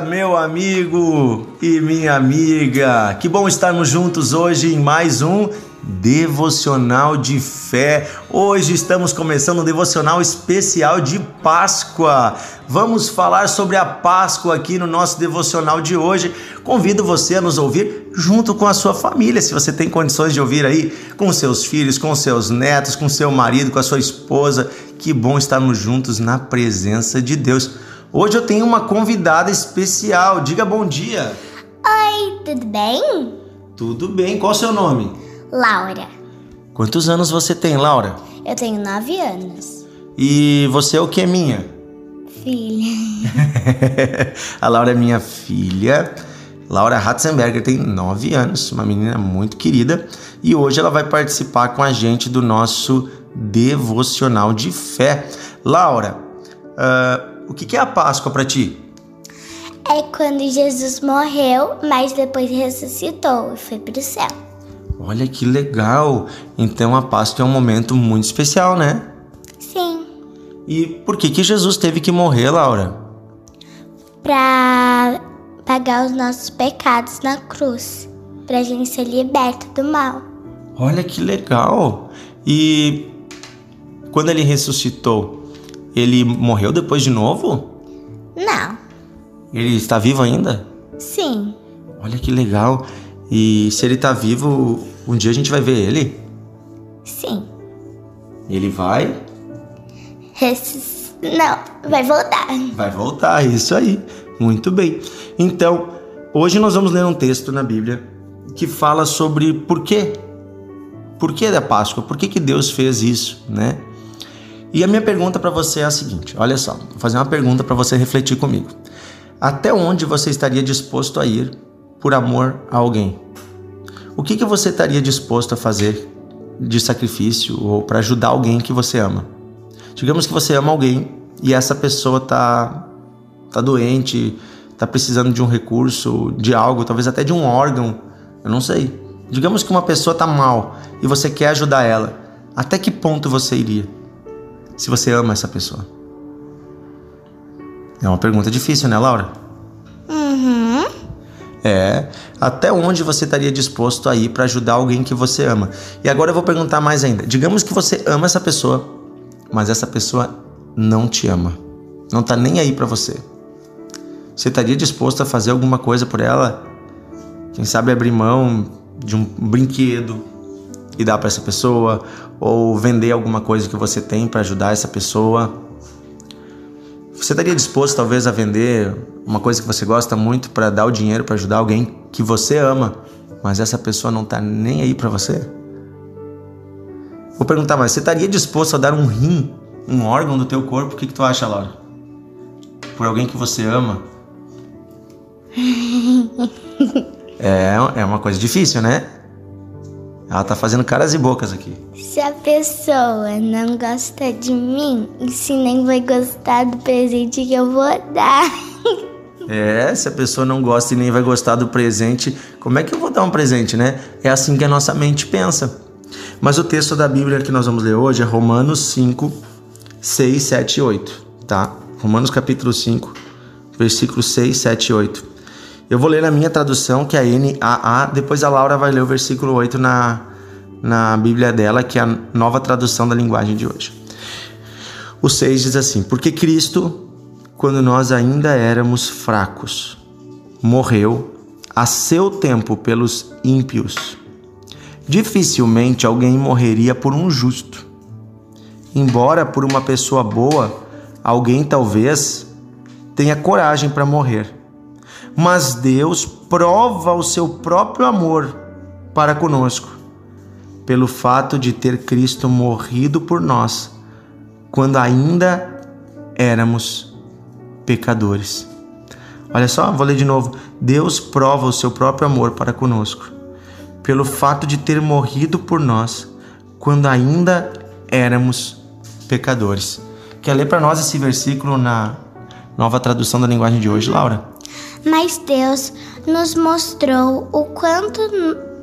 meu amigo e minha amiga. Que bom estarmos juntos hoje em mais um devocional de fé. Hoje estamos começando um devocional especial de Páscoa. Vamos falar sobre a Páscoa aqui no nosso devocional de hoje. Convido você a nos ouvir junto com a sua família, se você tem condições de ouvir aí com seus filhos, com seus netos, com seu marido, com a sua esposa. Que bom estarmos juntos na presença de Deus. Hoje eu tenho uma convidada especial. Diga bom dia. Oi, tudo bem? Tudo bem. Qual o seu nome? Laura. Quantos anos você tem, Laura? Eu tenho nove anos. E você é o que, minha? Filha. a Laura é minha filha. Laura Ratzenberger tem nove anos, uma menina muito querida. E hoje ela vai participar com a gente do nosso devocional de fé. Laura, uh, o que é a Páscoa para ti? É quando Jesus morreu, mas depois ressuscitou e foi para o céu. Olha que legal! Então a Páscoa é um momento muito especial, né? Sim. E por que que Jesus teve que morrer, Laura? Para pagar os nossos pecados na cruz, para a gente ser liberto do mal. Olha que legal! E quando ele ressuscitou, ele morreu depois de novo? Não. Ele está vivo ainda? Sim. Olha que legal. E se ele tá vivo, um dia a gente vai ver ele? Sim. Ele vai? Não, vai voltar. Vai voltar, isso aí. Muito bem. Então, hoje nós vamos ler um texto na Bíblia que fala sobre por quê. Por que da Páscoa? Por que, que Deus fez isso, né? E a minha pergunta para você é a seguinte: olha só, vou fazer uma pergunta para você refletir comigo. Até onde você estaria disposto a ir por amor a alguém? O que, que você estaria disposto a fazer de sacrifício ou para ajudar alguém que você ama? Digamos que você ama alguém e essa pessoa tá, tá doente, tá precisando de um recurso, de algo, talvez até de um órgão, eu não sei. Digamos que uma pessoa tá mal e você quer ajudar ela. Até que ponto você iria? Se você ama essa pessoa? É uma pergunta difícil, né, Laura? Uhum. É, até onde você estaria disposto a ir para ajudar alguém que você ama? E agora eu vou perguntar mais ainda. Digamos que você ama essa pessoa, mas essa pessoa não te ama. Não tá nem aí para você. Você estaria disposto a fazer alguma coisa por ela? Quem sabe abrir mão de um brinquedo e dar para essa pessoa ou vender alguma coisa que você tem para ajudar essa pessoa? Você estaria disposto talvez a vender uma coisa que você gosta muito para dar o dinheiro para ajudar alguém que você ama, mas essa pessoa não tá nem aí para você? Vou perguntar mais, você estaria disposto a dar um rim, um órgão do teu corpo? O que, que tu acha, Laura? Por alguém que você ama? é, é uma coisa difícil, né? Ela tá fazendo caras e bocas aqui. Se a pessoa não gosta de mim, e se nem vai gostar do presente que eu vou dar. É, se a pessoa não gosta e nem vai gostar do presente, como é que eu vou dar um presente, né? É assim que a nossa mente pensa. Mas o texto da Bíblia que nós vamos ler hoje é Romanos 5, 6, 7 e 8, tá? Romanos capítulo 5, versículos 6, 7 e 8. Eu vou ler na minha tradução, que é a NAA, depois a Laura vai ler o versículo 8 na, na Bíblia dela, que é a nova tradução da linguagem de hoje. O 6 diz assim: Porque Cristo quando nós ainda éramos fracos. Morreu a seu tempo pelos ímpios. Dificilmente alguém morreria por um justo. Embora por uma pessoa boa, alguém talvez tenha coragem para morrer. Mas Deus prova o seu próprio amor para conosco, pelo fato de ter Cristo morrido por nós, quando ainda éramos pecadores. Olha só, vou ler de novo. Deus prova o seu próprio amor para conosco, pelo fato de ter morrido por nós quando ainda éramos pecadores. Quer ler para nós esse versículo na nova tradução da linguagem de hoje, Laura? Mas Deus nos mostrou o quanto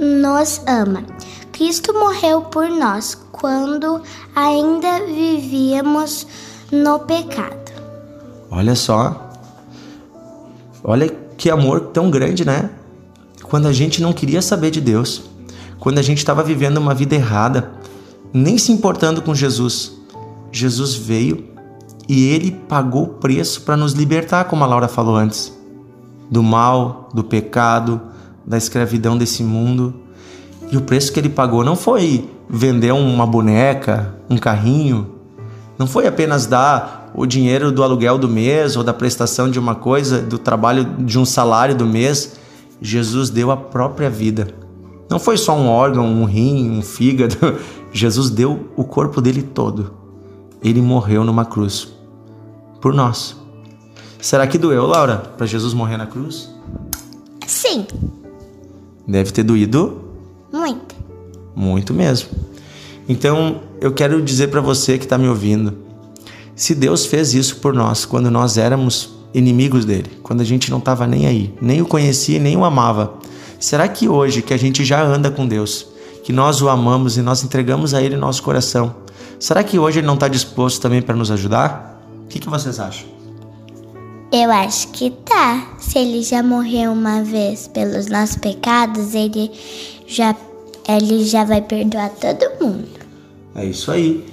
nos ama. Cristo morreu por nós quando ainda vivíamos no pecado. Olha só. Olha que amor tão grande, né? Quando a gente não queria saber de Deus, quando a gente estava vivendo uma vida errada, nem se importando com Jesus, Jesus veio e ele pagou o preço para nos libertar, como a Laura falou antes, do mal, do pecado, da escravidão desse mundo. E o preço que ele pagou não foi vender uma boneca, um carrinho, não foi apenas dar o dinheiro do aluguel do mês ou da prestação de uma coisa, do trabalho de um salário do mês. Jesus deu a própria vida. Não foi só um órgão, um rim, um fígado. Jesus deu o corpo dele todo. Ele morreu numa cruz por nós. Será que doeu, Laura, para Jesus morrer na cruz? Sim. Deve ter doído? Muito. Muito mesmo. Então, eu quero dizer para você que está me ouvindo: se Deus fez isso por nós quando nós éramos inimigos dele, quando a gente não estava nem aí, nem o conhecia, nem o amava, será que hoje que a gente já anda com Deus, que nós o amamos e nós entregamos a Ele nosso coração, será que hoje Ele não está disposto também para nos ajudar? O que, que vocês acham? Eu acho que tá. Se ele já morreu uma vez pelos nossos pecados, ele já, ele já vai perdoar todo mundo. É isso aí.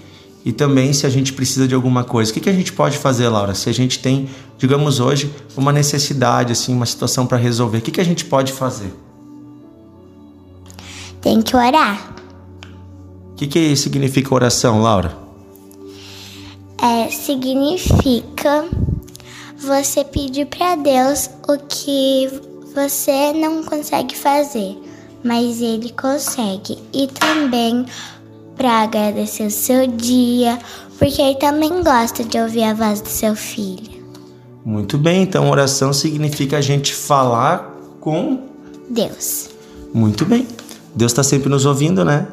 E também se a gente precisa de alguma coisa, o que, que a gente pode fazer, Laura? Se a gente tem, digamos hoje, uma necessidade, assim, uma situação para resolver, o que, que a gente pode fazer? Tem que orar. O que, que significa oração, Laura? É, significa você pedir para Deus o que você não consegue fazer, mas Ele consegue. E também para agradecer o seu dia, porque Ele também gosta de ouvir a voz do seu filho. Muito bem, então oração significa a gente falar com Deus. Muito bem. Deus está sempre nos ouvindo, né?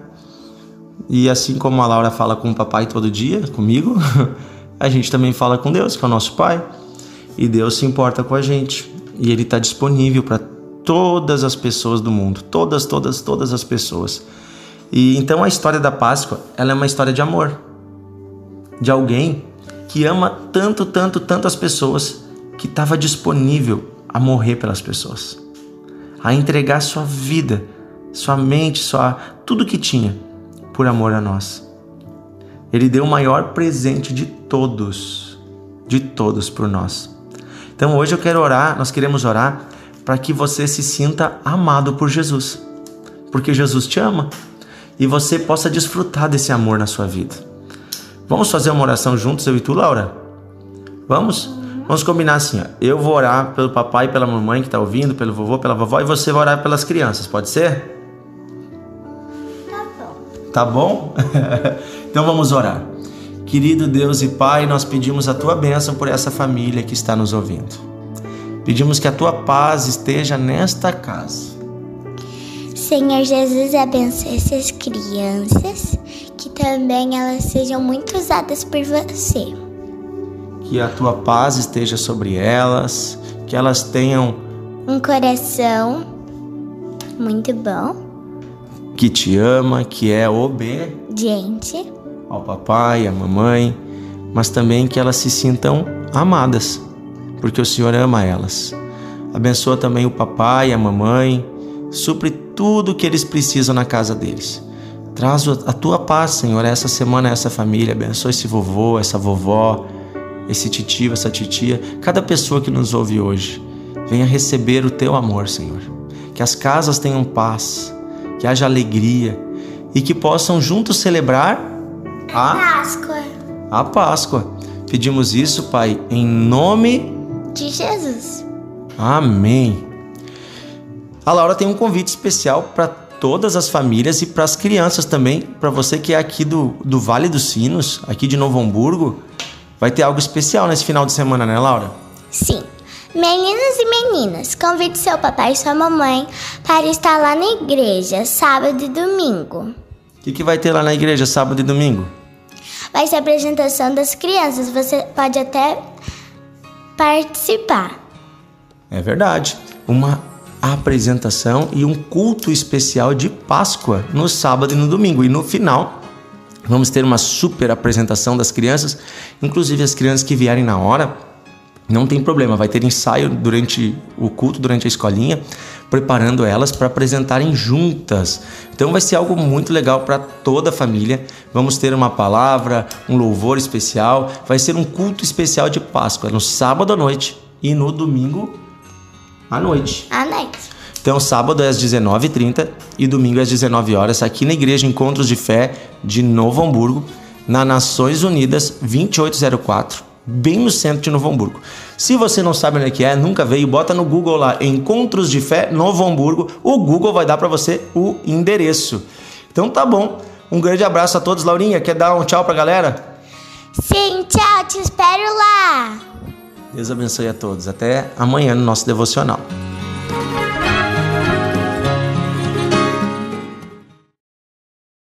E assim como a Laura fala com o papai todo dia, comigo, a gente também fala com Deus, que é o nosso pai. E Deus se importa com a gente. E Ele está disponível para todas as pessoas do mundo. Todas, todas, todas as pessoas. E então a história da Páscoa, ela é uma história de amor. De alguém que ama tanto, tanto, tanto as pessoas que estava disponível a morrer pelas pessoas. A entregar sua vida, sua mente, sua tudo que tinha por amor a nós. Ele deu o maior presente de todos, de todos por nós. Então hoje eu quero orar, nós queremos orar para que você se sinta amado por Jesus. Porque Jesus te ama e você possa desfrutar desse amor na sua vida. Vamos fazer uma oração juntos, eu e tu, Laura? Vamos? Vamos combinar assim, ó. Eu vou orar pelo papai pela mamãe que está ouvindo, pelo vovô, pela vovó, e você vai orar pelas crianças, pode ser? Tá bom. Tá bom? então vamos orar. Querido Deus e Pai, nós pedimos a tua bênção por essa família que está nos ouvindo. Pedimos que a tua paz esteja nesta casa. Senhor Jesus, abençoe essas crianças, que também elas sejam muito usadas por você. Que a tua paz esteja sobre elas, que elas tenham Um coração muito bom, que te ama, que é obediente gente, ao papai, à mamãe, mas também que elas se sintam amadas, porque o Senhor ama elas. Abençoa também o papai, a mamãe, supre tudo o que eles precisam na casa deles. Traz a tua paz, Senhor, essa semana, essa família. Abençoa esse vovô, essa vovó, esse titio, essa titia, cada pessoa que nos ouve hoje. Venha receber o teu amor, Senhor. Que as casas tenham paz, que haja alegria e que possam juntos celebrar a, Páscoa a Páscoa. Pedimos isso, Pai, em nome. de Jesus. Amém. A Laura tem um convite especial para todas as famílias e para as crianças também. Para você que é aqui do, do Vale dos Sinos, aqui de Novo Hamburgo, vai ter algo especial nesse final de semana, né, Laura? Sim. Meninos e meninas, convide seu papai e sua mamãe para estar lá na igreja sábado e domingo. O que, que vai ter lá na igreja sábado e domingo? Vai ser a apresentação das crianças, você pode até participar. É verdade. Uma apresentação e um culto especial de Páscoa no sábado e no domingo. E no final, vamos ter uma super apresentação das crianças, inclusive as crianças que vierem na hora. Não tem problema, vai ter ensaio durante o culto, durante a escolinha, preparando elas para apresentarem juntas. Então vai ser algo muito legal para toda a família. Vamos ter uma palavra, um louvor especial, vai ser um culto especial de Páscoa no sábado à noite e no domingo à noite. À noite. Então, sábado é às 19h30 e domingo é às 19 horas aqui na Igreja Encontros de Fé de Novo Hamburgo, na Nações Unidas 2804, bem no centro de Novo Hamburgo. Se você não sabe onde é que é, nunca veio, bota no Google lá Encontros de Fé Novo Hamburgo. O Google vai dar para você o endereço. Então tá bom. Um grande abraço a todos. Laurinha, quer dar um tchau pra galera? Sim, tchau, te espero lá. Deus abençoe a todos. Até amanhã no nosso devocional.